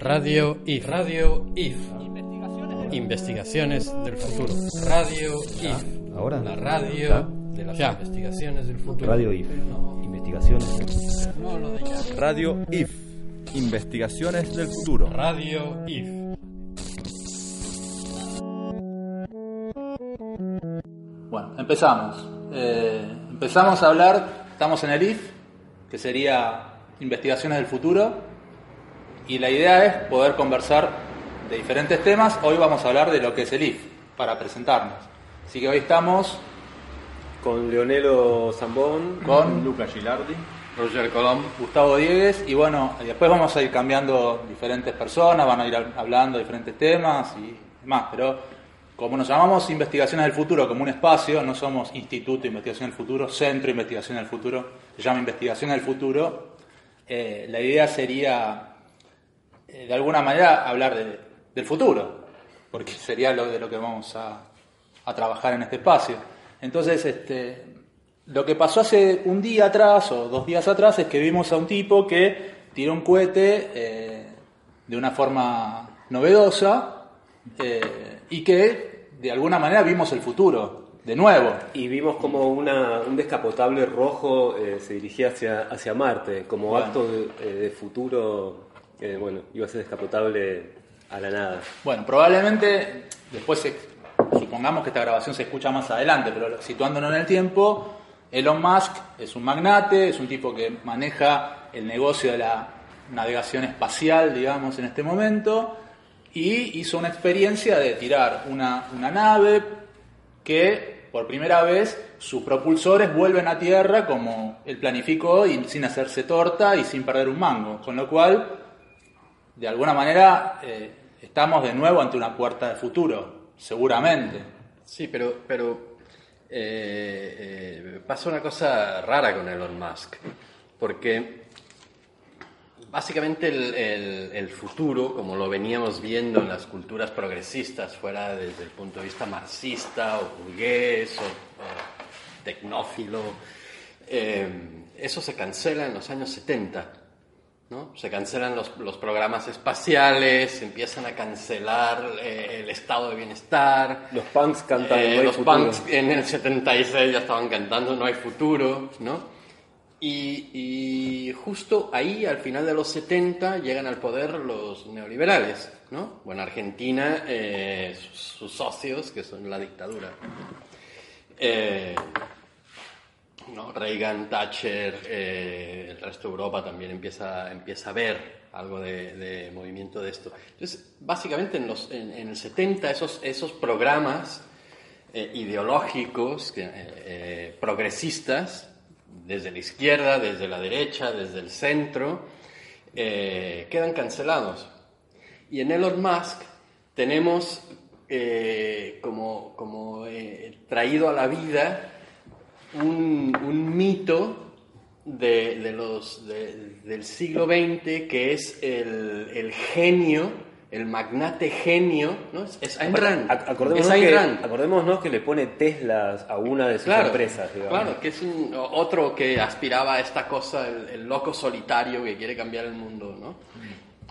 Radio IF. Radio IF. Investigaciones del futuro. Radio IF. Ahora. La radio Ya. de las investigaciones del futuro. Radio IF. Investigaciones. No lo de ya. Radio IF. Investigaciones del futuro. Radio IF. Bueno, empezamos. Eh, empezamos a hablar, estamos en el IF, que sería Investigaciones del Futuro, y la idea es poder conversar de diferentes temas. Hoy vamos a hablar de lo que es el IF, para presentarnos. Así que hoy estamos Con Leonelo Zambón. con Luca Gilardi. Roger Colom. Gustavo Diegues, y bueno, y después vamos a ir cambiando diferentes personas, van a ir hablando de diferentes temas y demás, pero como nos llamamos Investigaciones del Futuro como un espacio, no somos Instituto de Investigación del Futuro, Centro de Investigación del Futuro, se llama Investigación del Futuro, eh, la idea sería, eh, de alguna manera, hablar de- del futuro, porque sería lo de lo que vamos a, trabajar en este espacio. Entonces, este, lo que pasó hace un día atrás o dos días atrás es que vimos a un tipo que tiró un cohete eh, de una forma novedosa y que de alguna manera vimos el futuro de nuevo. Y vimos como una, un descapotable rojo eh, se dirigía hacia, hacia Marte, como Bueno. acto de, eh, de futuro, eh, bueno, iba a ser descapotable a la nada. Bueno, probablemente después se- supongamos que esta grabación se escucha más adelante, pero situándonos en el tiempo, Elon Musk es un magnate, es un tipo que maneja el negocio de la navegación espacial, digamos, en este momento, y hizo una experiencia de tirar una, una nave que por primera vez sus propulsores vuelven a tierra como él planificó y sin hacerse torta y sin perder un mango, con lo cual de alguna manera eh, estamos de nuevo ante una puerta de futuro, seguramente. Sí, pero, pero eh, eh, pasa una cosa rara con Elon Musk, porque básicamente el, el- el futuro, como lo veníamos viendo en las culturas progresistas, fuera desde el punto de vista marxista o burgués o, o tecnófilo, eh, eso se cancela en los años 70. ¿no? Se cancelan los, los programas espaciales, se empiezan a cancelar eh, el estado de bienestar. Los punks cantan Eh, No hay los futuro. punks en el 76 ya estaban cantando No hay futuro, ¿no? Y, y justo ahí, al final de los 70, llegan al poder los neoliberales, ¿no? Bueno, Argentina, eh, sus, sus socios, que son la dictadura. Eh, ¿no? Reagan, Thatcher, eh, el resto de Europa también empieza, empieza a ver algo de, de movimiento de esto. Entonces, básicamente en, los, en, en el 70 esos, esos programas eh, ideológicos, eh, eh, progresistas, desde la izquierda, desde la derecha, desde el centro, eh, quedan cancelados. Y en Elon Musk tenemos eh, como, como eh, traído a la vida un, un mito del siglo XX que es el, el genio, el magnate genio, ¿no? Es, Ayn Rand. Ac- Acordémonos, es Ayn que, Rand. acordémonos que le pone Teslas a una de sus Claro, empresas, digamos. claro, que es un- otro que aspiraba a esta cosa, el, el loco solitario que quiere cambiar el mundo, ¿no?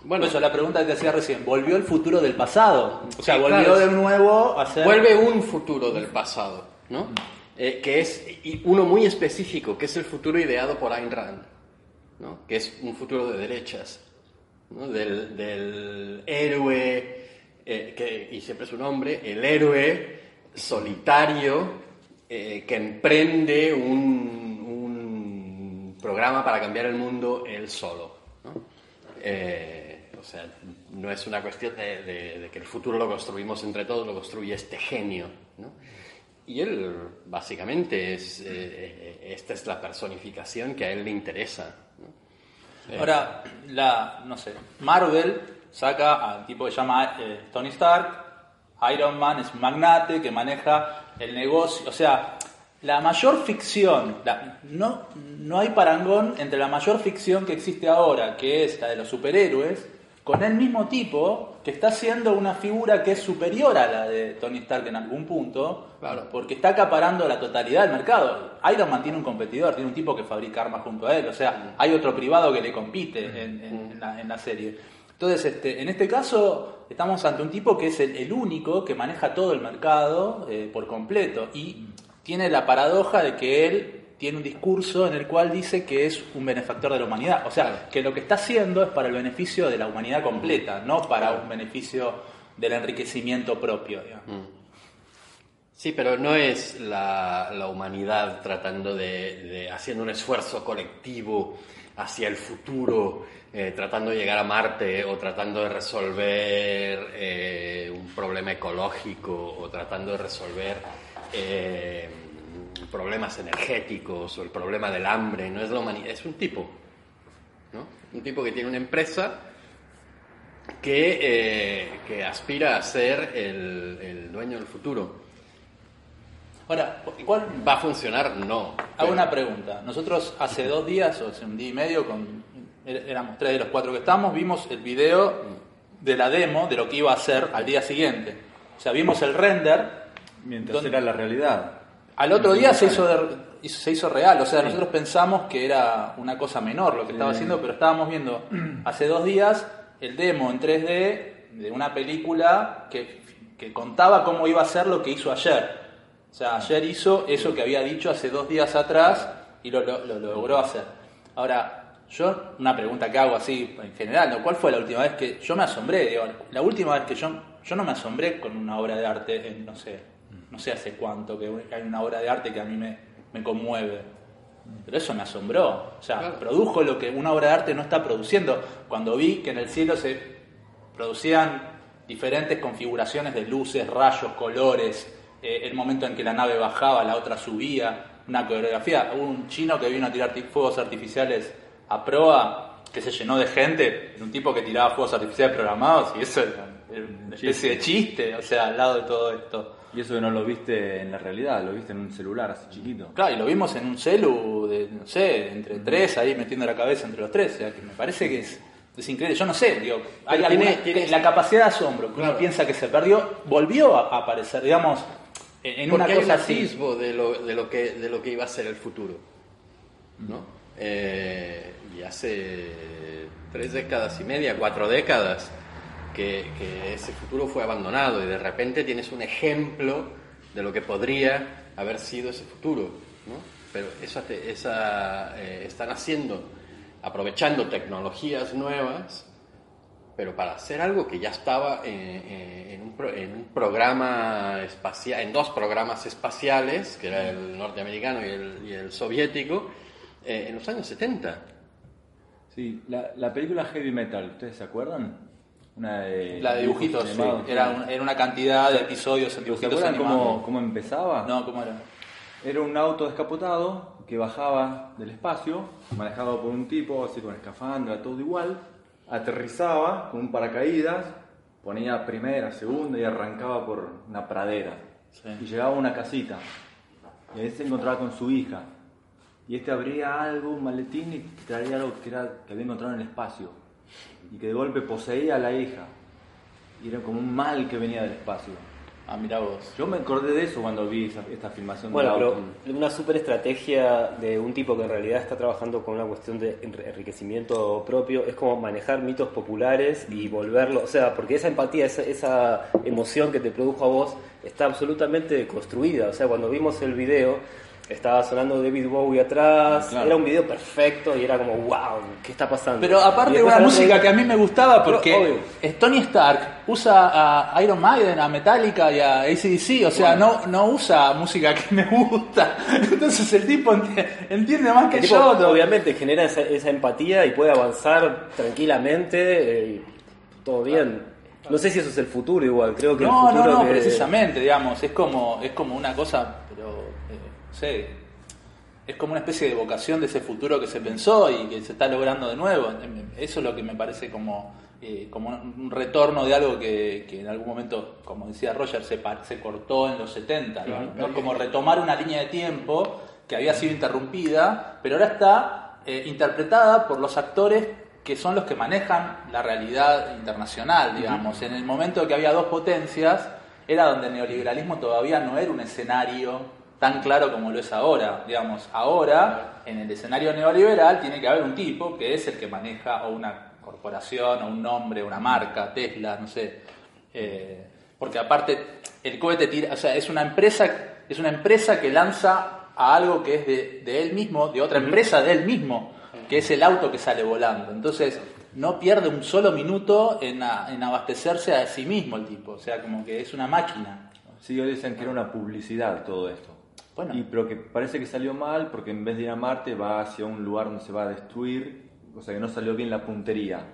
Bueno, eso la pregunta que te hacía recién, ¿volvió el futuro del pasado? O sea, Sí, volvió claro. de nuevo a ser... Vuelve un futuro del pasado, ¿no? Eh, que es y uno muy específico, que es el futuro ideado por Ayn Rand, ¿no? Que es un futuro de derechas, ¿no? Del, del héroe, eh, que, y siempre su nombre, el héroe solitario eh, que emprende un, un programa para cambiar el mundo él solo, ¿no? Eh, o sea, no es una cuestión de, de- de que el futuro lo construimos entre todos, lo construye este genio. ¿no? Y él, básicamente, es, eh, eh, esta es la personificación que a él le interesa. ¿no? Eh, Ahora, la, no sé, Marvel saca al tipo que se llama eh, Tony Stark, Iron Man es un magnate que maneja el negocio, o sea, la mayor ficción, la- no, no hay parangón entre la mayor ficción que existe ahora, que es la de los superhéroes, con el mismo tipo que está haciendo una figura que es superior a la de Tony Stark en algún punto, Claro. porque está acaparando la totalidad del mercado. Iron Man tiene un competidor, tiene un tipo que fabrica armas junto a él, o sea, hay otro privado que le compite en, en- en la, en la serie. Entonces, este, en este caso, estamos ante un tipo que es el, el único que maneja todo el mercado eh, por completo y tiene la paradoja de que él tiene un discurso en el cual dice que es un benefactor de la humanidad. O sea, que lo que está haciendo es para el beneficio de la humanidad completa, no para un beneficio del enriquecimiento propio. digamos. Sí, pero no es la, humanidad tratando de, haciendo un esfuerzo colectivo hacia el futuro, eh, tratando de llegar a Marte o tratando de resolver eh, un problema ecológico o tratando de resolver eh, problemas energéticos o el problema del hambre. No es la humanidad, es un tipo, ¿no? Un tipo que tiene una empresa que, aspira a ser el dueño del futuro. Ahora, ¿cuál, ¿Va a funcionar? No. Hago una pregunta. Nosotros hace dos días, o hace un día y medio, con, er- éramos tres de los cuatro que estamos, vimos el video de la demo de lo que iba a hacer al día siguiente. O sea, vimos el render. Mientras ¿Dónde? era la realidad. Al otro día se hizo, de- hizo- se hizo real. O sea, nosotros pensamos que era una cosa menor lo que estaba haciendo, pero estábamos viendo hace dos días el demo en 3D de una película que, que contaba cómo iba a ser lo que hizo ayer. O sea, ayer hizo eso que había dicho hace dos días atrás y lo, lo- lo logró hacer. Ahora, yo, una pregunta que hago así en general, ¿no? ¿cuál fue la última vez que yo me asombré? Digo, la última vez que yo, yo no me asombré con una obra de arte en, no sé, no sé hace cuánto que hay una obra de arte que a mí me, me conmueve. Pero eso me asombró. O sea, Claro. produjo lo que una obra de arte no está produciendo. Cuando vi que en el cielo se producían diferentes configuraciones de luces, rayos, colores, eh, el momento en que la nave bajaba, la otra subía, una coreografía. Hubo un chino que vino a tirar ti- fuegos artificiales a proa, que se llenó de gente, un tipo que tiraba fuegos artificiales programados, y eso era una especie de chiste, o sea, al lado de todo esto. Y eso que no lo viste en la realidad, lo viste en un celular así chiquito. Claro, y lo vimos en un celu de, no sé, entre tres, ahí metiendo la cabeza entre los tres. O sea, que me parece que es, es increíble. Yo no sé, digo, hay tiene- alguna- tiene- la capacidad de asombro que Claro. uno piensa que se perdió, volvió a aparecer, digamos, en, una Porque hay un de lo, de, lo que, de lo que iba a ser el futuro. ¿no? Eh, y hace tres décadas y media, cuatro décadas, que, que ese futuro fue abandonado y de repente tienes un ejemplo de lo que podría haber sido ese futuro. ¿no? Pero te- esa, eh, están haciendo, aprovechando tecnologías nuevas pero para hacer algo que ya estaba en, en- en un, pro- en un programa espacial, en dos programas espaciales, que era el norteamericano y el, y el soviético, eh, en los años 70. Sí, la, la película Heavy Metal, ¿ustedes se acuerdan? Una de La de dibujitos, sí. animados. Era, un- era una cantidad de episodios en ¿Se dibujitos acuerdan cómo, cómo empezaba? No, ¿cómo era? Era un auto descapotado que bajaba del espacio, manejado por un tipo así con escafandra, todo igual, aterrizaba con un paracaídas, ponía primera, segunda y arrancaba por una pradera. Sí. Y llegaba a una casita. Y ahí se encontraba con su hija. Y este abría algo, un maletín y traía algo que, era, que había encontrado en el espacio. Y que de golpe poseía a la hija. Y era como un mal que venía del espacio. Ah, mira vos. Yo me acordé de eso cuando vi esa- esta filmación Bueno, auto. pero una super estrategia de un tipo que en realidad está trabajando con una cuestión de enri- enriquecimiento propio es como manejar mitos populares y volverlo, o sea, porque esa empatía, esa, esa emoción que te produjo a vos está absolutamente construida. O sea, cuando vimos el video, estaba sonando David Bowie atrás, Claro. era un video perfecto y era como, wow, ¿qué está pasando? Pero aparte una música día- que a mí me gustaba porque es Tony Stark usa a Iron Maiden, a Metallica y a ACDC, o sea, no, no usa música que me gusta. Entonces el tipo enti- entiende más que El tipo, yo. obviamente genera esa, esa empatía y puede avanzar tranquilamente, eh, todo bien. No sé si eso es el futuro igual, creo que No, el no, futuro no, que- precisamente, digamos, es como, es como una cosa, pero, no sé, es como una especie de vocación de ese futuro que se pensó y que se está logrando de nuevo. Eso es lo que me parece como, eh, como un retorno de algo que, que en algún momento, como decía Roger, se, cortó en los 70, ¿no? ¿no? Como retomar una línea de tiempo que había sido interrumpida, pero ahora está eh, interpretada por los actores que son los que manejan la realidad internacional, digamos. En el momento que había dos potencias, era donde el neoliberalismo todavía no era un escenario tan claro como lo es ahora. Digamos, ahora, en el escenario neoliberal, tiene que haber un tipo que es el que maneja o una corporación, o un nombre, una marca, Tesla, no sé. Eh, porque aparte, el cohete tira, o sea, es una empresa, es una empresa que lanza a algo que es de, de él mismo, de otra empresa de él mismo que es el auto que sale volando. Entonces, no pierde un solo minuto en, a- en abastecerse a sí mismo el tipo. O sea, como que es una máquina. Sí, dicen que era una publicidad todo esto. Y, pero que parece que salió mal porque en vez de ir a Marte va hacia un lugar donde se va a destruir, o sea que no salió bien la puntería.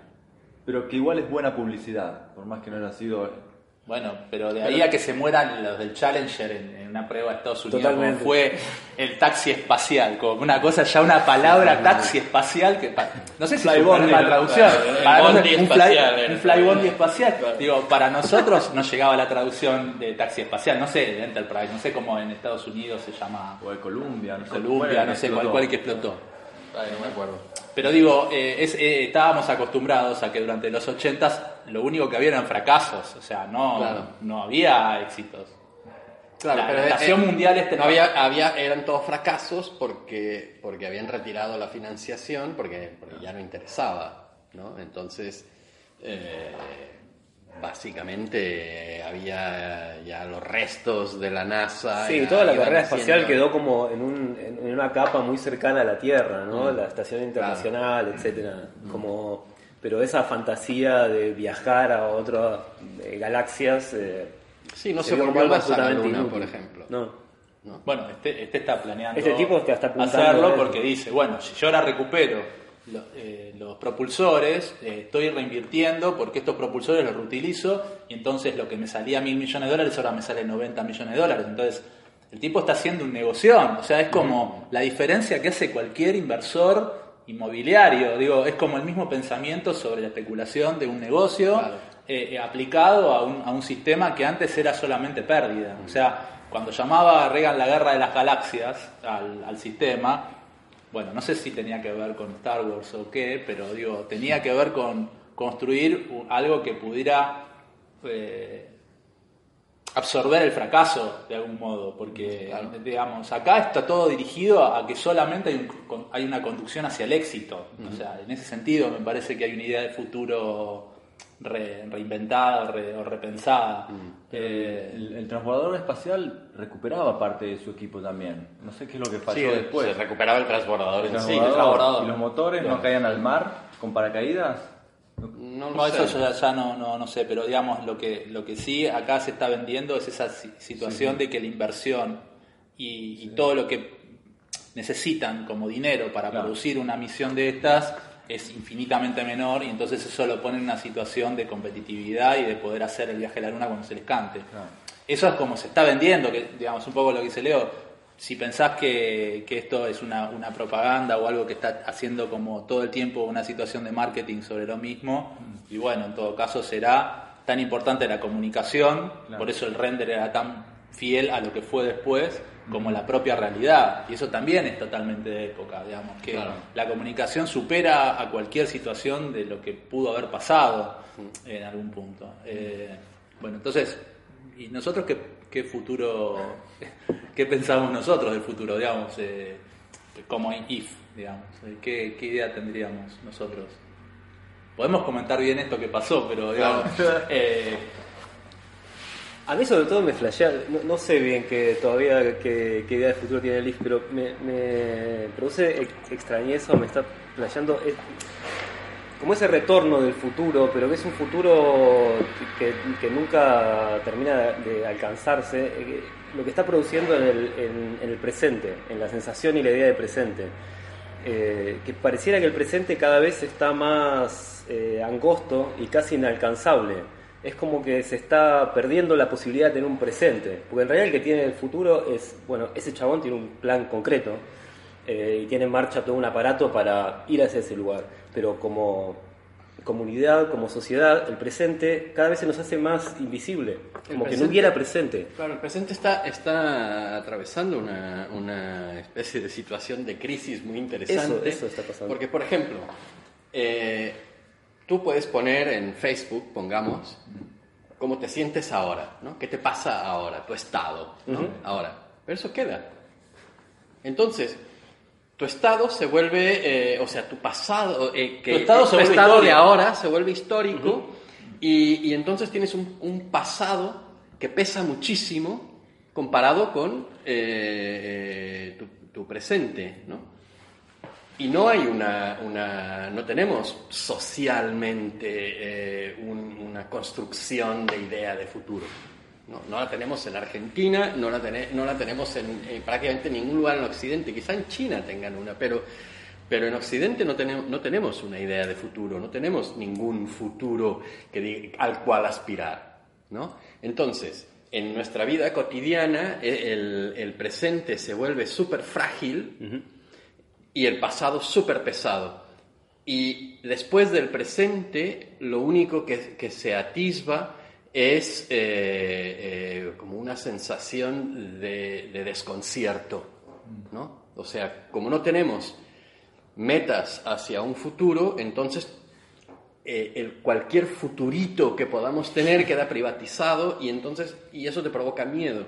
Pero que igual es buena publicidad, por más que no haya sido... Bueno, pero de ahí a que se mueran los del Challenger en, en una prueba de Estados Unidos, como fue el taxi espacial, como una cosa, ya una palabra taxi espacial que pa- no sé si es la traducción, Para un, espacial, fly, un flybondi espacial. Digo, para nosotros no llegaba la traducción de taxi espacial, no sé, de Enterprise, no sé cómo en Estados Unidos se llama. O de Columbia, no sé. No sé cuál, cuál que explotó. Ay, no me acuerdo. Pero digo, eh, es- eh, estábamos acostumbrados a que durante los 80s lo único que había eran fracasos, o sea, no, Claro. no había éxitos. Claro, La pero nación eh, mundial este no había, había, eran todos fracasos porque, porque habían retirado la financiación porque, porque ya no interesaba, ¿no? Entonces, eh, básicamente había ya los restos de la NASA. Sí, toda la carrera espacial haciendo- quedó como en, un- en- una capa muy cercana a la Tierra, ¿no? La estación internacional, etcétera. Como, pero esa fantasía de viajar a otras eh, galaxias eh, Sí, no se volvió más a la absolutamente Luna, inútil. por ejemplo. No. Bueno, este, este está planeando Este tipo está- hacerlo porque dice, bueno, si yo ahora recupero eh, los propulsores, eh, estoy reinvirtiendo porque estos propulsores los reutilizo y entonces lo que me salía mil millones de dólares ahora me sale 90 millones de dólares. Entonces, el tipo está haciendo un negocio, o sea, es como la diferencia que hace cualquier inversor inmobiliario, digo, es como el mismo pensamiento sobre la especulación de un negocio Claro. eh, eh, aplicado a un, a un sistema que antes era solamente pérdida. O sea, cuando llamaba a Reagan la guerra de las galaxias al, al sistema, bueno, no sé si tenía que ver con Star Wars o qué, pero digo, tenía que ver con construir algo que pudiera eh, absorber el fracaso de algún modo, porque digamos, acá está todo dirigido a, que solamente hay, un con- hay una conducción hacia el éxito. O sea, en ese sentido me parece que hay una idea de futuro re- reinventada o, re- o repensada. Eh, El, el transbordador espacial recuperaba parte de su equipo también. No sé qué es lo que Sí, falló después. se recuperaba el transbordador El en sí. transbordador transbordador. ¿Y los motores no caían al mar con paracaídas? No lo No, eso sé. ya, ya no, no, no sé, pero digamos lo que, lo que sí acá se está vendiendo es esa si- situación de que la inversión y, y todo lo que necesitan como dinero para Claro. producir una misión de estas es infinitamente menor y entonces eso lo pone en una situación de competitividad y de poder hacer el viaje a la luna cuando se les cante. Claro. Eso es como se está vendiendo, que digamos un poco lo que dice Leo. Si pensás que, que esto es una, una propaganda o algo que está haciendo como todo el tiempo una situación de marketing sobre lo mismo, y bueno, en todo caso será tan importante la comunicación, Claro. por eso el render era tan fiel a lo que fue después como la propia realidad. Y eso también es totalmente de época, digamos, que Claro. la comunicación supera a cualquier situación de lo que pudo haber pasado en algún punto. Eh, bueno, entonces, ¿y nosotros qué, qué futuro, qué pensamos nosotros del futuro, digamos, eh, como if, digamos? Eh, ¿Qué, qué idea tendríamos nosotros? Podemos comentar bien esto que pasó, pero digamos, eh, A mí sobre todo me flashea, no, sé bien que todavía qué, idea de futuro tiene IF, pero me, produce ex- extrañeza me está flasheando como ese retorno del futuro, pero que es un futuro que, nunca termina de alcanzarse, eh, lo que está produciendo en el, en- en el presente, en la sensación y la idea de presente. Eh, que pareciera que el presente cada vez está más eh, angosto y casi inalcanzable. Es como que se está perdiendo la posibilidad de tener un presente. Porque en realidad el que tiene el futuro es, bueno, ese chabón tiene un plan concreto eh, y tiene en marcha todo un aparato para ir hacia ese lugar. Pero como comunidad, como sociedad, el presente cada vez se nos hace más invisible. Como que no hubiera presente. Claro, el presente está, está atravesando una, una especie de situación de crisis muy interesante. Eso- eso está pasando. Porque, por ejemplo, eh, tú puedes poner en Facebook, pongamos, cómo te sientes ahora, ¿no? ¿Qué te pasa ahora? Tu estado, ¿no? Ahora. Pero eso queda. Entonces, tu estado se vuelve, eh, o sea, tu pasado, eh, que Tu estado tu estado de ahora se vuelve histórico y, y entonces tienes un, un pasado que pesa muchísimo comparado con eh, tu, tu presente, ¿no? Y no hay una, una no tenemos socialmente eh, un- una construcción de idea de futuro. No, no la tenemos en Argentina, no la, tene- no la tenemos en, en prácticamente ningún lugar en Occidente. Quizá en China tengan una, pero, pero en Occidente no tenemos, no tenemos una idea de futuro, no tenemos ningún futuro que al cual aspirar. ¿no? Entonces, en nuestra vida cotidiana, eh, el, el presente se vuelve súper frágil y el pasado súper pesado. Y después del presente, lo único que, que se atisba es eh, eh, como una sensación de, de desconcierto, ¿no? O sea, como no tenemos metas hacia un futuro, entonces eh, el, cualquier futurito que podamos tener queda privatizado y entonces y eso te provoca miedo.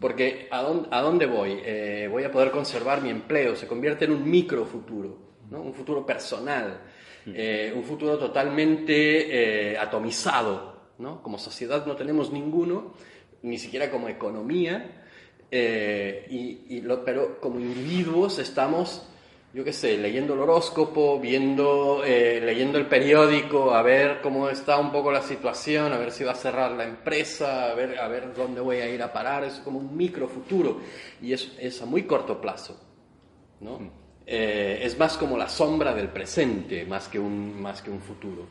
Porque ¿a dónde, a dónde voy? Eh, voy a poder conservar mi empleo, se convierte en un micro futuro, ¿no? un futuro personal, eh, un futuro totalmente eh, atomizado. ¿no? Como sociedad no tenemos ninguno, ni siquiera como economía, eh, y, y lo- pero como individuos estamos yo qué sé, leyendo el horóscopo, viendo, eh, leyendo el periódico, a ver cómo está un poco la situación, a ver si va a cerrar la empresa, a ver, a ver dónde voy a ir a parar, es como un micro futuro y es, es a muy corto plazo, ¿no? Eh, es más como la sombra del presente, más que un, más que un futuro.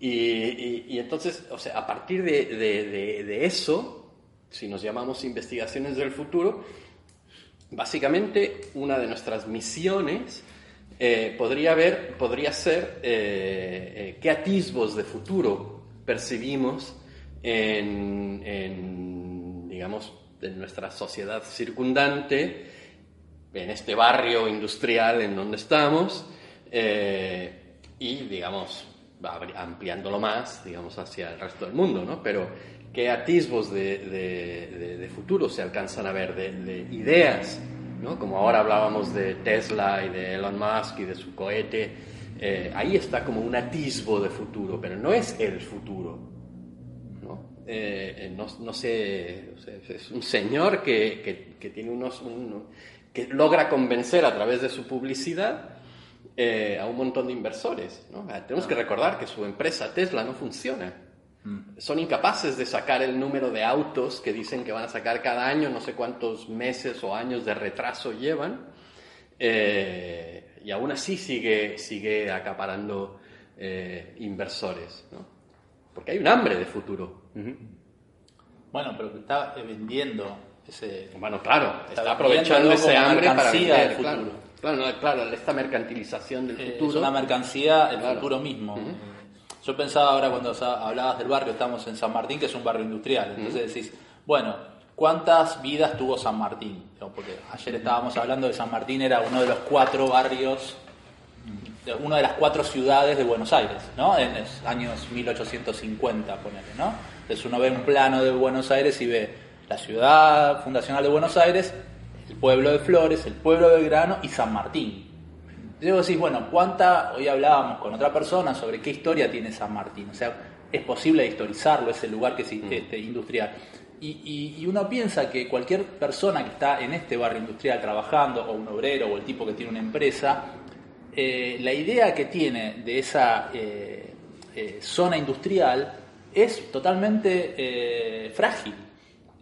Y, y- y entonces, o sea, a partir de, de- de- de eso, si nos llamamos investigaciones del futuro, básicamente una de nuestras misiones eh, podría, haber, podría ser eh, eh, qué atisbos de futuro percibimos en, en, digamos, en nuestra sociedad circundante, en este barrio industrial en donde estamos, y, digamos, ampliándolo más, digamos, hacia el resto del mundo, ¿no? Pero, ¿qué atisbos de, de- de- de futuro se alcanzan a ver, de, de ideas, ¿no? Como ahora hablábamos de Tesla y de Elon Musk y de su cohete, eh, ahí está como un atisbo de futuro, pero no es el futuro, ¿no? Eh, eh, no, no sé, es un señor que, que- que tiene unos, un- que logra convencer a través de su publicidad eh, a un montón de inversores. ¿no? Ah, Tenemos que recordar que su empresa Tesla no funciona. Son incapaces de sacar el número de autos que dicen que van a sacar cada año, no sé cuántos meses o años de retraso llevan, eh, y aún así sigue, sigue acaparando eh, inversores. ¿no? Porque hay un hambre de futuro. Bueno, pero que está eh, vendiendo ese... Bueno, claro, está, Está aprovechando ese hambre para mercancía vender, del claro. futuro. Claro, no, claro, esta mercantilización del Eh, futuro. Es una mercancía, el Claro. futuro mismo. Ujú. Yo pensaba ahora cuando hablabas del barrio, estamos en San Martín, que es un barrio industrial. Entonces decís, bueno, ¿cuántas vidas tuvo San Martín? Porque ayer estábamos hablando de San Martín, era uno de los cuatro barrios, una de las cuatro ciudades de Buenos Aires, ¿no? En los años 1850, ponele, ¿no? Entonces uno ve un plano de Buenos Aires y ve la ciudad fundacional de Buenos Aires, el pueblo de Flores, el pueblo de Belgrano y San Martín. Vos decís, bueno, ¿cuánta? Hoy hablábamos con otra persona sobre qué historia tiene San Martín. O sea, es posible historizarlo, ese lugar que es este, industrial. Y, y- y uno piensa que cualquier persona que está en este barrio industrial trabajando, o un obrero, o el tipo que tiene una empresa, eh, la idea que tiene de esa eh, eh, zona industrial es totalmente eh, frágil.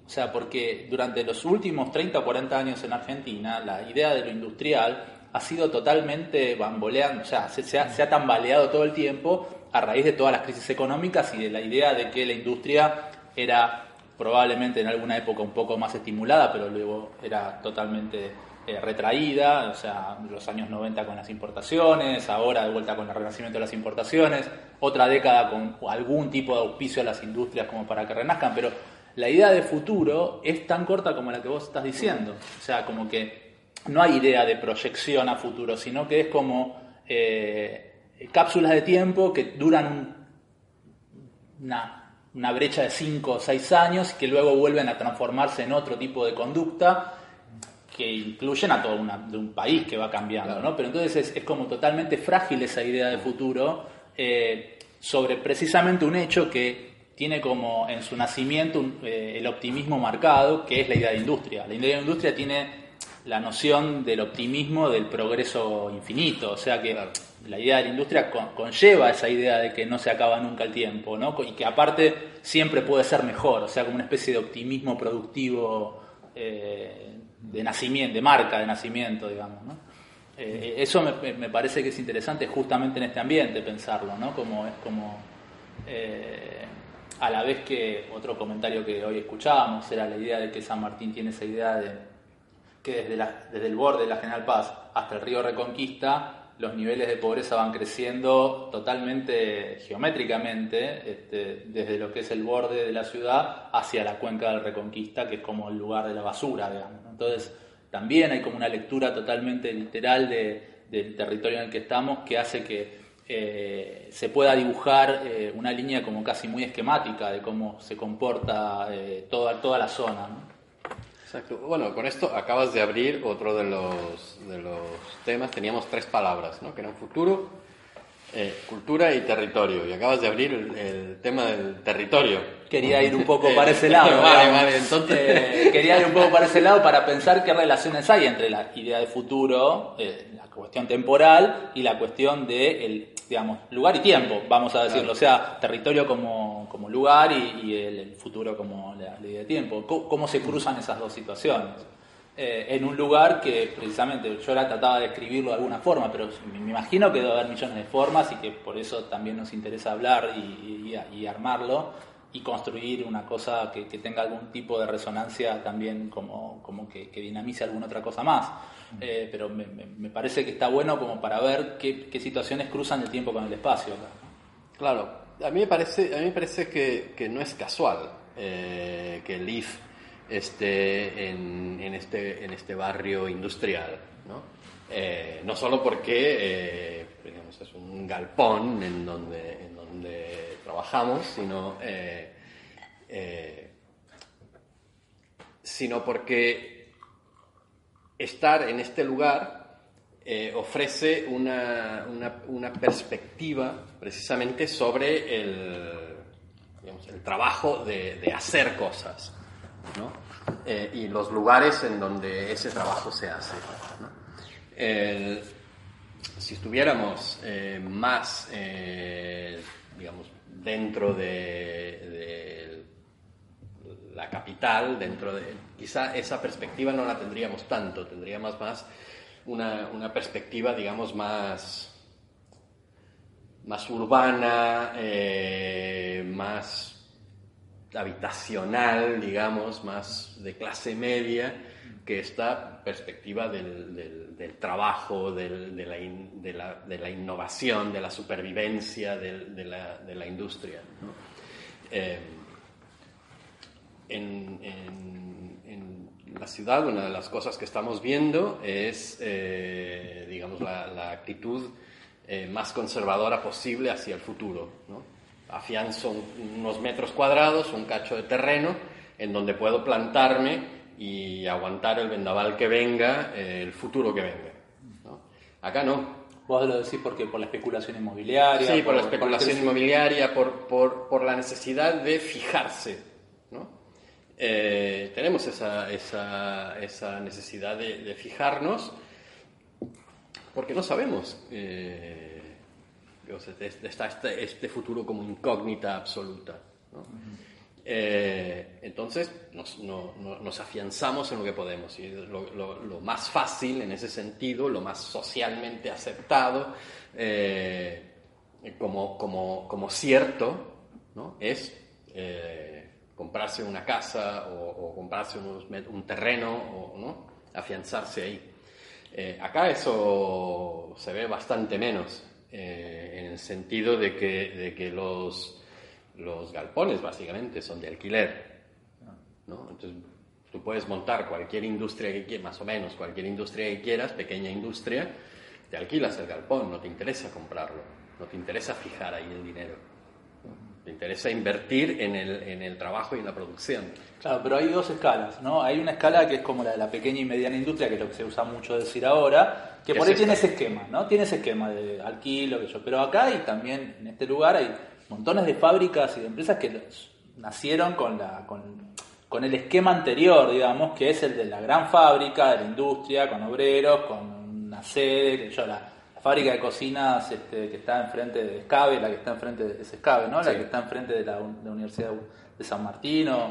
O sea, porque durante los últimos 30 o 40 años en Argentina, la idea de lo industrial ha sido totalmente bamboleando, o sea, se, se ha tambaleado todo el tiempo a raíz de todas las crisis económicas y de la idea de que la industria era probablemente en alguna época un poco más estimulada, pero luego era totalmente eh, retraída, o sea, los años 90 con las importaciones, ahora de vuelta con el renacimiento de las importaciones, otra década con algún tipo de auspicio a las industrias como para que renazcan, pero la idea de futuro es tan corta como la que vos estás diciendo, o sea, como que no hay idea de proyección a futuro, sino que es como eh, cápsulas de tiempo que duran un- una, una brecha de 5 o 6 años y que luego vuelven a transformarse en otro tipo de conducta que incluyen a todo una- de un país que va cambiando, Claro. ¿no? Pero entonces es, es como totalmente frágil esa idea de futuro eh, sobre precisamente un hecho que tiene como en su nacimiento un- eh, el optimismo marcado, que es la idea de industria. La idea de industria tiene la noción del optimismo del progreso infinito, o sea que Claro. la idea de la industria con- conlleva esa idea de que no se acaba nunca el tiempo, ¿no? Y que aparte siempre puede ser mejor, o sea, como una especie de optimismo productivo eh, de nacimiento, de marca de nacimiento, digamos, ¿no? Eh, eso me, me parece que es interesante justamente en este ambiente pensarlo, ¿no? Como es como eh, a la vez que otro comentario que hoy escuchábamos era la idea de que San Martín tiene esa idea de que desde, el borde de la General Paz hasta el río Reconquista los niveles de pobreza van creciendo totalmente geométricamente, este, desde lo que es el borde de la ciudad hacia la cuenca del Reconquista, que es como el lugar de la basura, digamos. Entonces, también hay como una lectura totalmente literal de- del territorio en el que estamos que hace que eh, se pueda dibujar eh, una línea como casi muy esquemática de cómo se comporta eh, toda, toda la zona. Exacto. Bueno, con esto acabas de abrir otro de los, de los temas. Teníamos tres palabras, ¿no? Que eran futuro, eh, cultura y territorio. Y acabas de abrir el, el tema del territorio. quería ir un poco Eh, para ese lado. vale, vale, entonces- Eh, quería ir un poco para ese lado para pensar qué relaciones hay entre la idea de futuro, eh, la cuestión temporal y la cuestión de digamos, lugar y tiempo, vamos a decirlo. O sea, territorio como, como lugar y, y el, el futuro como la, idea de tiempo. ¿Cómo, cómo se cruzan esas dos situaciones? Eh, en un lugar que precisamente yo la trataba de escribirlo de alguna forma, pero me me imagino que debe haber millones de formas y que por eso también nos interesa hablar y, y- y armarlo y construir una cosa que, que tenga algún tipo de resonancia también como, como que, que dinamice alguna otra cosa más. Eh, pero me, me- parece que está bueno como para ver qué, qué situaciones cruzan el tiempo con el espacio. Claro, a mí me parece, a mí me parece que, que no es casual eh, que IF esté en, en este, en este barrio industrial, ¿no? Eh, no solo porque eh, digamos, es un galpón en donde, en donde trabajamos, sino, eh, eh, sino porque estar en este lugar eh, ofrece una, una- perspectiva precisamente sobre el, el trabajo de, hacer cosas ¿no? Y los lugares en donde ese trabajo se hace. ¿no? Si estuviéramos más, digamos, dentro de, la capital, dentro de... Quizá esa perspectiva no la tendríamos tanto, tendríamos más una, una perspectiva, digamos, más, más urbana, eh, más habitacional, digamos, más de clase media, que esta perspectiva del, del- trabajo, de, la de la- de la innovación, de la supervivencia de, la, de la industria. ¿no? Eh, en, en- la ciudad una de las cosas que estamos viendo es, eh, digamos, la, actitud eh, más conservadora posible hacia el futuro. ¿no? Afianzo un- unos metros cuadrados, un cacho de terreno, en donde puedo plantarme y aguantar el vendaval que venga, eh, el futuro que venga. ¿no? Acá no, Vos lo decís porque por la especulación inmobiliaria. Sí, por la especulación el- inmobiliaria, por, por, por la necesidad de fijarse. ¿no? Eh, tenemos esa, esa, esa necesidad de, de fijarnos porque no sabemos. eh, o sea, es- está este, este futuro como incógnita absoluta. ¿no? Eh, entonces nos, no- no- nos afianzamos en lo que podemos y lo, lo- lo más fácil en ese sentido, lo más socialmente aceptado eh, como, como, como cierto ¿no? es eh, comprarse una casa o, o comprarse unos un terreno o ¿no? afianzarse ahí. Eh, acá eso se ve bastante menos, eh, en el sentido de que, de que los, los galpones básicamente son de alquiler. ¿no? Entonces, tú puedes montar cualquier industria que quieras, más o menos, cualquier industria que quieras, pequeña industria, te alquilas el galpón, no te interesa comprarlo, no te interesa fijar ahí el dinero. Te interesa invertir en el, en el trabajo y en la producción. Claro, pero hay dos escalas, ¿no? Hay una escala que es como la de la pequeña y mediana industria, que es lo que se usa mucho decir ahora, que ¿Qué por es ahí tiene ese esquema, ¿no? Tiene ese esquema de alquilo, que yo. Pero acá y también en este lugar hay montones de fábricas y de empresas que nacieron con la con, con el esquema anterior, digamos, que es el de la gran fábrica, de la industria, con obreros, con una sede, que yo, la, la fábrica de cocinas este, que está enfrente de Escabe, la que está enfrente de es Escabe, ¿no? La Sí. que está enfrente de la, de la Universidad de San Martino,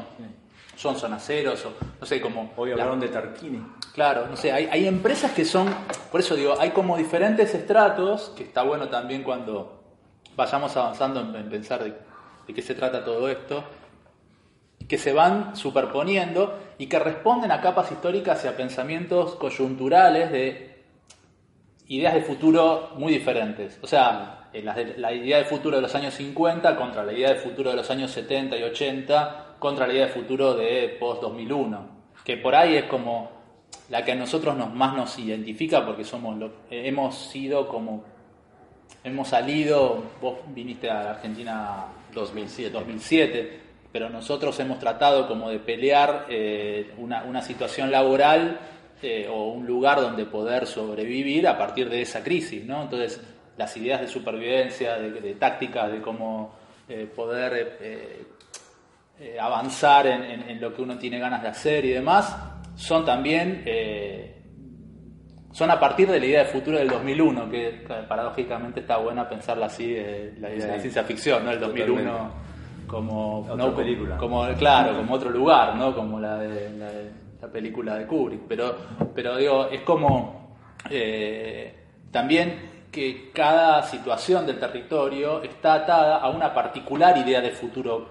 Johnson Aceros, o no sé, como... Hoy la- hablaron de Tarquini. Claro, no sé, hay, hay empresas que son, por eso digo, hay como diferentes estratos, que está bueno también cuando vayamos avanzando en, en pensar de, qué se trata todo esto, que se van superponiendo y que responden a capas históricas y a pensamientos coyunturales de ideas de futuro muy diferentes. O sea, la idea de futuro de los años 50 contra la idea de futuro de los años 70 y 80 contra la idea de futuro de post-2001. Que por ahí es como la que a nosotros nos, más nos identifica porque somos hemos sido como... Hemos salido, vos viniste a la Argentina 2007. 2007, pero nosotros hemos tratado como de pelear eh, una, una situación laboral eh, o un lugar donde poder sobrevivir a partir de esa crisis, ¿no? Entonces, las ideas de supervivencia, de, de tácticas, de cómo eh, poder avanzar en, en- en lo que uno tiene ganas de hacer y demás, son también... son a partir de la idea de futuro del 2001, que paradójicamente está buena pensarla así, eh, la idea de ciencia ficción, ¿no? El 2001 Totalmente. como, Otra película. como claro, como otro lugar, ¿no? Como la de la, de- la película de Kubrick, pero pero digo, es como eh, también que cada situación del territorio está atada a una particular idea de futuro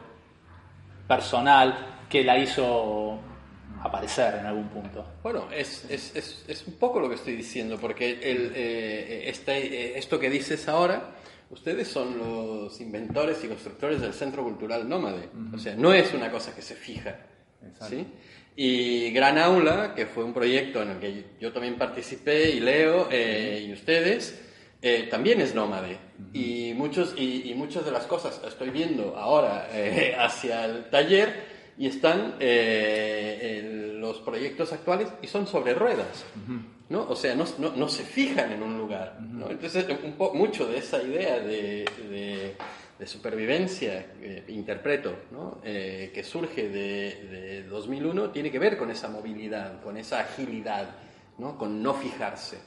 personal que la hizo aparecer en algún punto. Bueno, es, es, es, es un poco lo que estoy diciendo, porque el, eh, este, eh, esto que dices ahora, ustedes son los inventores y constructores del Centro Cultural Nómade. O sea, no es una cosa que se fija. ¿sí? Y Gran Aula, que fue un proyecto en el que yo también participé, y Leo, eh, y ustedes, eh, también es nómade. Y, muchos, y, y muchas de las cosas estoy viendo ahora eh, hacia el taller y están eh, en los proyectos actuales y son sobre ruedas. ¿no? O sea, no, no, no se fijan en un lugar. ¿no? Entonces, un po- mucho de esa idea de, de- de supervivencia, eh, interpreto, ¿no? Eh, que surge de, de 2001, tiene que ver con esa movilidad, con esa agilidad, ¿no? con no fijarse.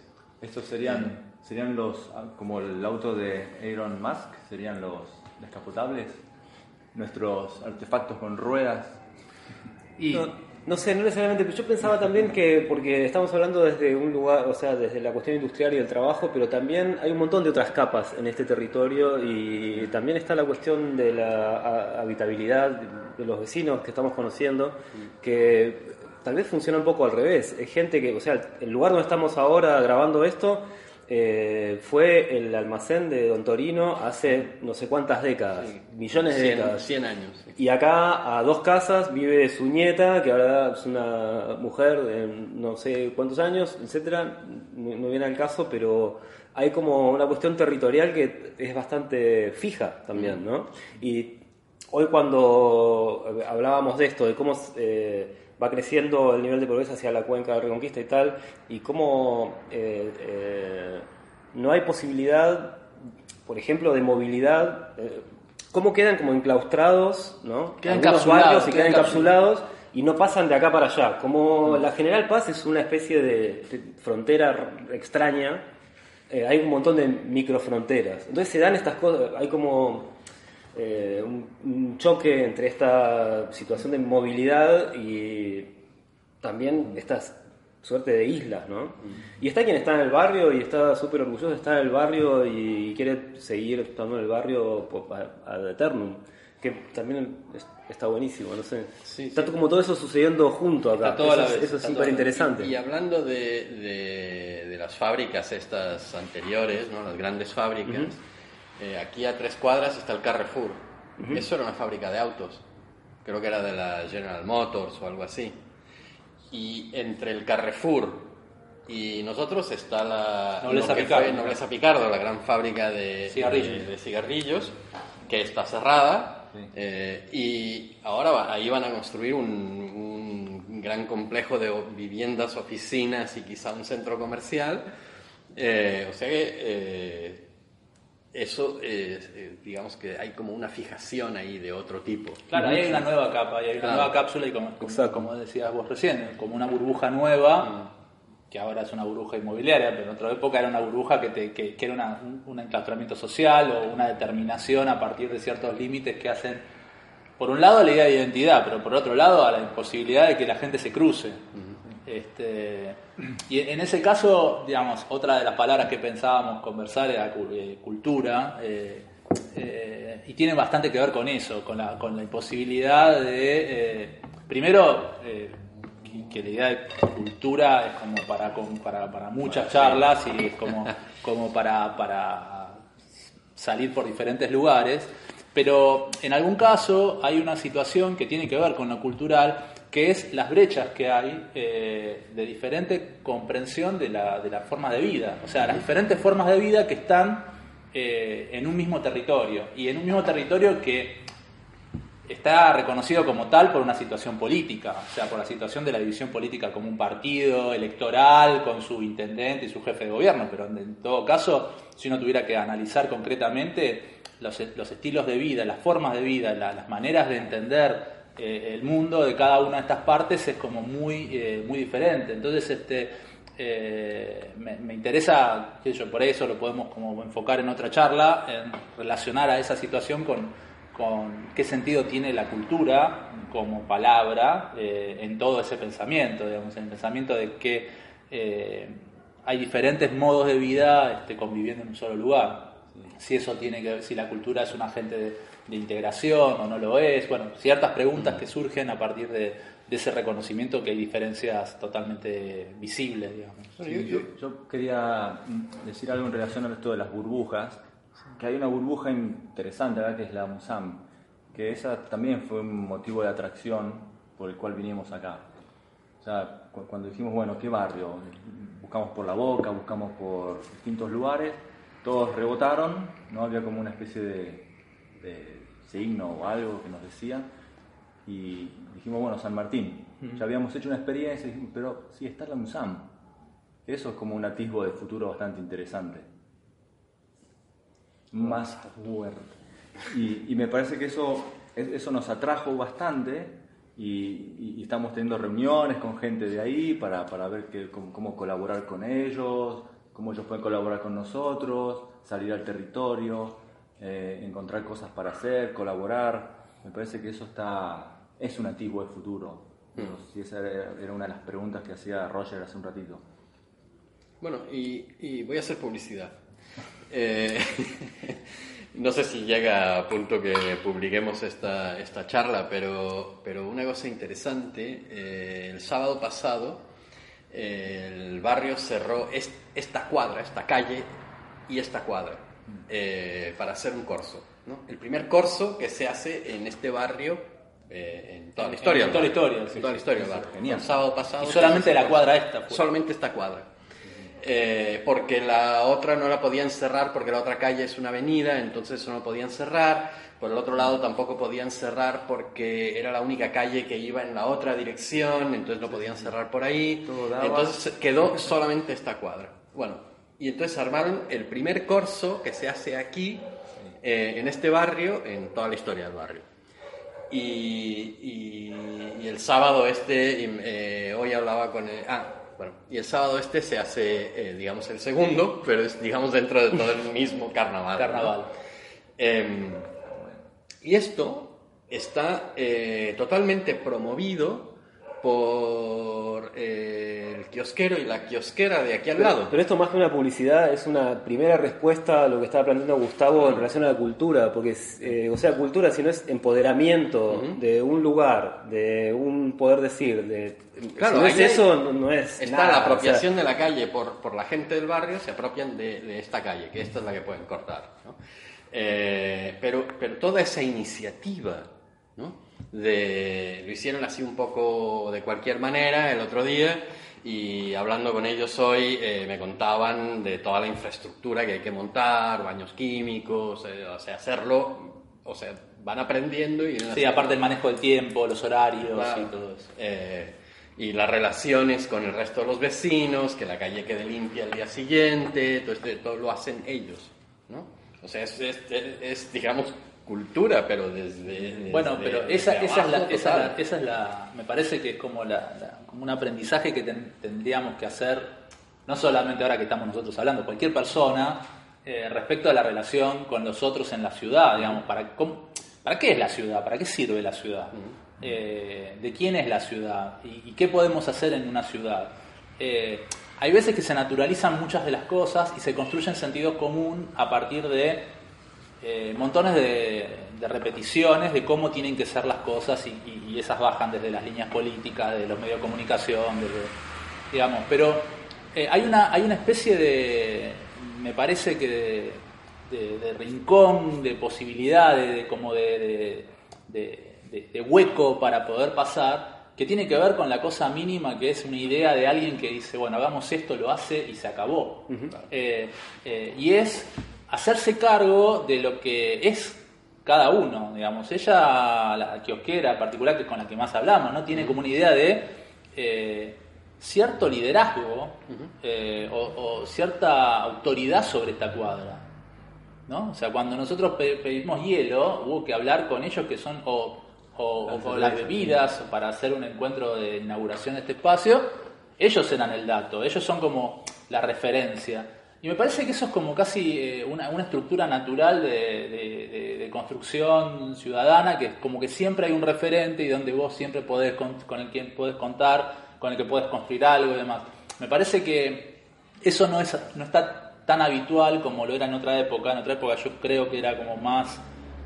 Estos serían, serían los, ah, como el auto de Elon Musk, serían los descapotables, nuestros artefactos con ruedas. Y No, sé, no necesariamente, pero yo pensaba también que, porque estamos hablando desde un lugar, o sea, desde la cuestión industrial y del trabajo, pero también hay un montón de otras capas en este territorio y también está la cuestión de la habitabilidad de los vecinos que estamos conociendo, que tal vez funciona un poco al revés. Hay gente que, o sea, el lugar donde estamos ahora grabando esto eh, fue el almacén de Don Torino hace no sé cuántas décadas, millones de 100, décadas. 100 años. sí. Y acá a dos casas vive su nieta, que ahora es una mujer de no sé cuántos años, etcétera. No, no viene al caso, pero hay como una cuestión territorial que es bastante fija también, ¿no? Y hoy cuando hablábamos de esto, de cómo eh, va creciendo el nivel de pobreza hacia la cuenca de Reconquista y tal, y cómo eh, eh, no hay posibilidad, por ejemplo, de movilidad. eh, ¿Cómo quedan como enclaustrados, ¿no? Quedan encapsulados, y quedan encapsulados y no pasan de acá para allá. Como la General Paz es una especie de frontera extraña, hay un montón de microfronteras. Entonces se dan estas cosas, hay como eh, un, un choque entre esta situación de movilidad y también esta suerte de islas, ¿no? Y está quien está en el barrio y está súper orgulloso de estar en el barrio y quiere seguir estando en el barrio ad eternum, que también es- está buenísimo, no sé. Sí, está sí. como todo eso sucediendo junto acá. Eso, es- vez, eso es súper interesante. Y, y hablando de, de- de las fábricas estas anteriores, ¿no? las grandes fábricas, eh, aquí a tres cuadras está el Carrefour. Eso era una fábrica de autos. Creo que era de la General Motors o algo así. Y entre el Carrefour Y nosotros está la Nobleza Picardo. fue Nobleza Picardo, la gran fábrica de Cigarrillos. de- de cigarrillos, que está cerrada. Sí. eh, y ahora va- ahí van a construir un, un gran complejo de viviendas, oficinas y quizá un centro comercial. Eh, o sea que eh, eso, eh, eh, digamos que hay como una fijación ahí de otro tipo. Claro, ahí hay una nueva capa, ahí hay una Claro. nueva cápsula y como, como, como decías vos recién, como una burbuja nueva, Mm. que ahora es una burbuja inmobiliaria, pero en otra época era una burbuja que, te- que, que era una- un, un enclaustramiento social o una determinación a partir de ciertos límites que hacen, por un lado, la idea de identidad, pero por otro lado, a la imposibilidad de que la gente se cruce. Este, y en ese caso, digamos, otra de las palabras que pensábamos conversar era eh, cultura, eh, eh, y tiene bastante que ver con eso, con la, con la imposibilidad de, eh, primero, que- que la idea de cultura es como para, con- para, para muchas charlas y es como, como para, para salir por diferentes lugares, pero en algún caso hay una situación que tiene que ver con lo cultural, que es las brechas que hay eh, de diferente comprensión de la, de la forma de vida, o sea, las diferentes formas de vida que están eh, en un mismo territorio, y en un mismo territorio que está reconocido como tal por una situación política, o sea, por la situación de la división política como un partido electoral con su intendente y su jefe de gobierno, pero en, todo caso, si uno tuviera que analizar concretamente los, los estilos de vida, las formas de vida, la- las maneras de entender eh, el mundo de cada una de estas partes es como muy, eh, muy diferente. Entonces, este, eh, me, me interesa, qué sé yo, por eso lo podemos como enfocar en otra charla, en relacionar a esa situación con, con qué sentido tiene la cultura como palabra eh, en todo ese pensamiento, digamos, en el pensamiento de que eh, hay diferentes modos de vida este, conviviendo en un solo lugar. Si eso tiene que ver, si la cultura es un agente de, de integración o no lo es, bueno, ciertas preguntas que surgen a partir de, ese reconocimiento que hay diferencias totalmente visibles, digamos. Yo, quería mm, decir algo en relación a esto de las burbujas, que hay una burbuja interesante que es la MUSAM, que esa también fue un motivo de atracción por el cual vinimos acá. O sea, cu- cuando dijimos, bueno, ¿qué barrio? Buscamos por la boca, buscamos por distintos lugares, todos rebotaron, no había como una especie de signo o algo que nos decía, y dijimos, bueno, San Martín. Ya habíamos hecho una experiencia, y dijimos, pero sí, está la MUSAM. Eso es como un atisbo de futuro bastante interesante. Más fuerte. Y, y me parece que eso, es- eso nos atrajo bastante y estamos teniendo reuniones con gente de ahí para, para ver que, cómo, cómo colaborar con ellos, cómo ellos pueden colaborar con nosotros, salir al territorio, eh, encontrar cosas para hacer, colaborar. Me parece que eso está, es un atisbo de futuro. Si esa era una de las preguntas que hacía Roger hace un ratito. Bueno, y, y voy a hacer publicidad. Eh, no sé si llega a punto que publiquemos esta, esta charla, pero, pero una cosa interesante, eh, el sábado pasado el barrio cerró est- esta cuadra, esta calle y esta cuadra eh, para hacer un corso. ¿no? El primer corso que se hace en este barrio eh, en toda la historia. en toda la historia, En sí, toda la sí. historia barrio. Genial. El sábado pasado. Y solamente la cuadra esta fue. Solamente esta cuadra. Eh, porque la otra no la podían cerrar porque la otra calle es una avenida, entonces eso no podían cerrar. Por el otro lado tampoco podían cerrar porque era la única calle que iba en la otra dirección, entonces no podían cerrar por ahí. Entonces quedó solamente esta cuadra. Bueno, y entonces armaron el primer corso que se hace aquí, eh, en este barrio, en toda la historia del barrio. Y, y- y el sábado este, eh, hoy hablaba con el, ah, bueno, y el sábado este se hace, eh, digamos, el segundo, pero es, digamos, dentro de todo el mismo carnaval. Carnaval. Em, y esto está totalmente promovido por eh, el kiosquero y la kiosquera de aquí al Pero, lado. pero esto más que una publicidad es una primera respuesta a lo que estaba planteando Gustavo en relación a la cultura, porque eh, o sea, cultura si no es empoderamiento de un lugar, de un poder decir, de, Claro, si no es eso, no, no es Está nada, la o sea, apropiación de la calle por, por la gente del barrio, se apropian de, de esta calle, que esta es la que pueden cortar. ¿no? Eh, pero, pero toda esa iniciativa, ¿no? De, lo hicieron así un poco de cualquier manera el otro día, y, hablando con ellos hoy eh, me contaban de toda la infraestructura que hay que montar, baños químicos, eh, o sea, hacerlo, o sea, van aprendiendo y... Sí, aparte el manejo del tiempo, los horarios Claro. y todo eso. Eh, y las relaciones con el resto de los vecinos, que la calle quede limpia al día siguiente, todo, este- todo lo hacen ellos, ¿no? O sea, es, es- es, digamos, cultura, pero desde... desde- Bueno, pero esa, desde esa, es la, abajo esa, es la- total. esa es la- me parece que es como, la, la- como un aprendizaje que ten- tendríamos que hacer, no solamente ahora que estamos nosotros hablando, cualquier persona eh, respecto a la relación con los otros en la ciudad, digamos, para, cómo- ¿para qué es la ciudad? ¿Para qué sirve la ciudad? Eh, ¿De quién es la ciudad? ¿Y, y qué podemos hacer en una ciudad? Eh, hay veces que se naturalizan muchas de las cosas y se construyen sentido común a partir de eh, montones de, de repeticiones de cómo tienen que ser las cosas y, y- y esas bajan desde las líneas políticas, de los medios de comunicación, desde, digamos, pero eh, hay, una, hay una especie de, me parece que de, de- de rincón, de posibilidad, de, como de, hueco para poder pasar, que tiene que ver con la cosa mínima que es una idea de alguien que dice, bueno, hagamos esto, lo hace y se acabó. Eh, eh, y es hacerse cargo de lo que es cada uno, digamos. Ella, la kiosquera particular, que es con la que más hablamos, ¿no? Tiene como una idea de eh, cierto liderazgo eh, o, o cierta autoridad sobre esta cuadra. ¿no? O sea, cuando nosotros pe- pedimos hielo, hubo que hablar con ellos que son o, o- o con las bebidas para hacer un encuentro de inauguración de este espacio. Ellos eran el dato, ellos son como la referencia. Y me parece que eso es como casi eh, una, una estructura natural de, de- construcción ciudadana, que es como que siempre hay un referente y donde vos siempre podés con, con el quien podés contar, con el que podés construir algo y demás. Me parece que eso no, es, no está tan habitual como lo era en otra época. En otra época yo creo que era como más,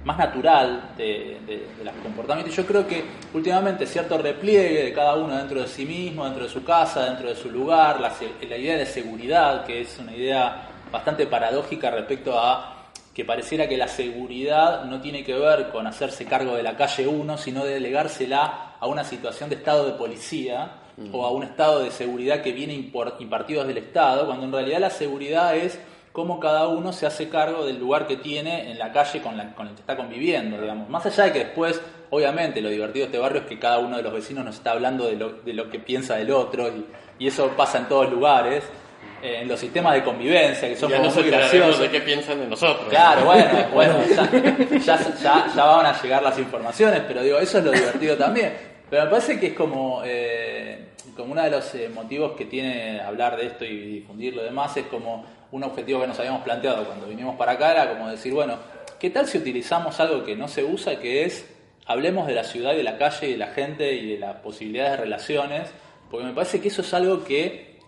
más natural de, de- de los comportamientos. Yo creo que últimamente cierto repliegue de cada uno dentro de sí mismo, dentro de su casa, dentro de su lugar, la, la idea de seguridad, que es una idea bastante paradójica respecto a que pareciera que la seguridad no tiene que ver con hacerse cargo de la calle 1, sino de delegársela a una situación de estado de policía o a un estado de seguridad que viene impartido desde el Estado, cuando en realidad la seguridad es cómo cada uno se hace cargo del lugar que tiene en la calle con, la- con el que está conviviendo, digamos. Más allá de que después, obviamente, lo divertido de este barrio es que cada uno de los vecinos nos está hablando de lo, de lo que piensa del otro y, y eso pasa en todos lugares. eh, en los sistemas de convivencia, que son ya muy graciosos. de qué piensan de nosotros. Claro, bueno, bueno, ya, ya, ya- ya van a llegar las informaciones, pero digo, eso es lo divertido también. Pero me parece que es como, eh, como uno de los eh, motivos que tiene hablar de esto y difundir lo demás, es como un objetivo que nos habíamos planteado cuando vinimos para acá, era como decir, bueno, ¿qué tal si utilizamos algo que no se usa, que es, hablemos de la ciudad, y de la calle, y de la gente y de las posibilidades de relaciones? Porque me parece que eso es algo que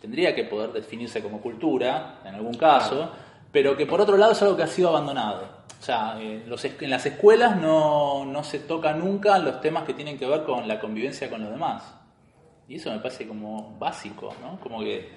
tendría que poder definirse como cultura, en algún caso, pero que por otro lado es algo que ha sido abandonado. O sea, en, los es- en las escuelas no, no se toca nunca los temas que tienen que ver con la convivencia con los demás. Y eso me parece como básico, ¿no? Como que,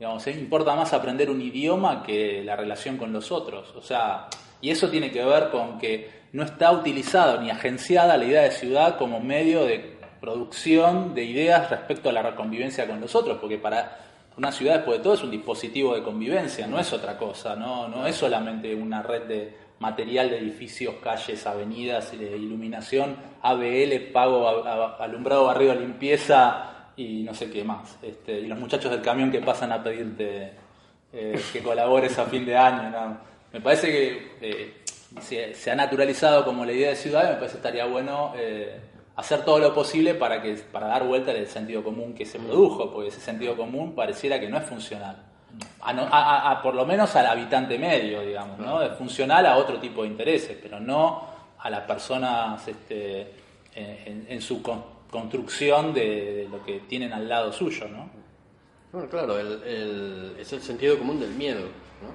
digamos, eh, importa más aprender un idioma que la relación con los otros. O sea, y eso tiene que ver con que no está utilizada ni agenciada la idea de ciudad como medio de producción de ideas respecto a la convivencia con los otros, porque para una ciudad después de todo es un dispositivo de convivencia, no es otra cosa, no, no es solamente una red de material de edificios, calles, avenidas, de iluminación, ABL, pago, alumbrado, barrido, limpieza y no sé qué más. Este, y los muchachos del camión que pasan a pedirte eh, que colabores a fin de año. ¿no? Me parece que eh, se, se ha naturalizado como la idea de ciudad y me parece que estaría bueno eh, hacer todo lo posible para, que, para dar vuelta al sentido común que se produjo, porque ese sentido común pareciera que no es funcional. A, a- a- por lo menos al habitante medio, digamos, ¿no? Es funcional a otro tipo de intereses, pero no a las personas este, en, en- en su construcción de, lo que tienen al lado suyo, ¿no? Bueno, claro, es el sentido común del miedo. ¿no?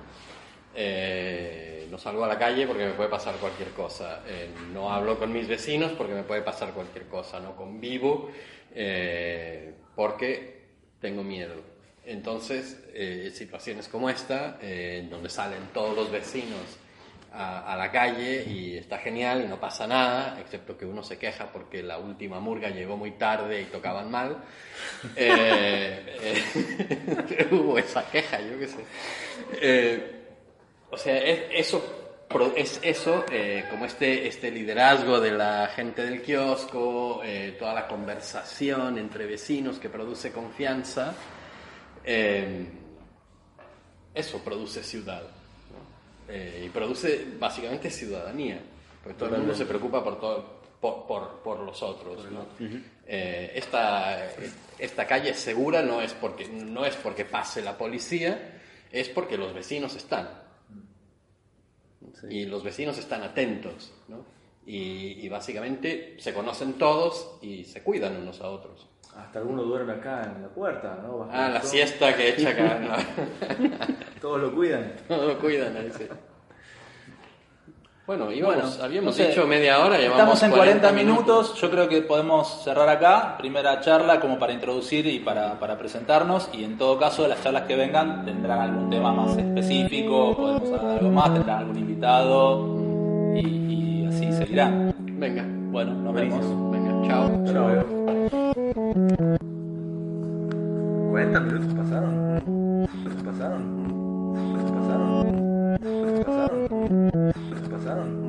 Eh, no salgo a la calle porque me puede pasar cualquier cosa. Eh, no hablo con mis vecinos porque me puede pasar cualquier cosa. No convivo eh, porque tengo miedo. Entonces, eh, situaciones como esta, donde salen todos los vecinos a, a la calle y está genial y no pasa nada, excepto que uno se queja porque la última murga llegó muy tarde y tocaban mal. Eh, eh, hubo esa queja, yo qué sé. Eh, o sea, es, eso, es eso eh, como este, este liderazgo de la gente del kiosco, eh, toda la conversación entre vecinos que produce confianza. eh, eso produce ciudad. Eh, y produce básicamente ciudadanía. Porque todo el mundo se preocupa por, todo, por, por, por los otros. ¿no? Eh, esta, esta calle es segura no es, porque, no es porque pase la policía, es porque los vecinos están. Y los vecinos están atentos. ¿no? Y, y básicamente se conocen todos y se cuidan unos a otros. Hasta alguno duerme acá en la puerta, ¿no? Bajo Ah, la siesta que echa acá. ¿no? Todos lo cuidan. No lo cuidan ahí, sí. Bueno, íbamos, Bueno, habíamos no sé. dicho media hora, llevamos Estamos en 40 minutos. yo creo que podemos cerrar acá, primera charla como para introducir y para, para presentarnos, y en todo caso las charlas que vengan tendrán algún tema más específico, podemos hablar de algo más, tendrán algún invitado, y, y así seguirán. Venga, Bueno, nos vemos. venga, chao. Chao. 40 minutos pasaron. Minutos pasaron. Minutos pasaron. Minutos pasaron. Minutos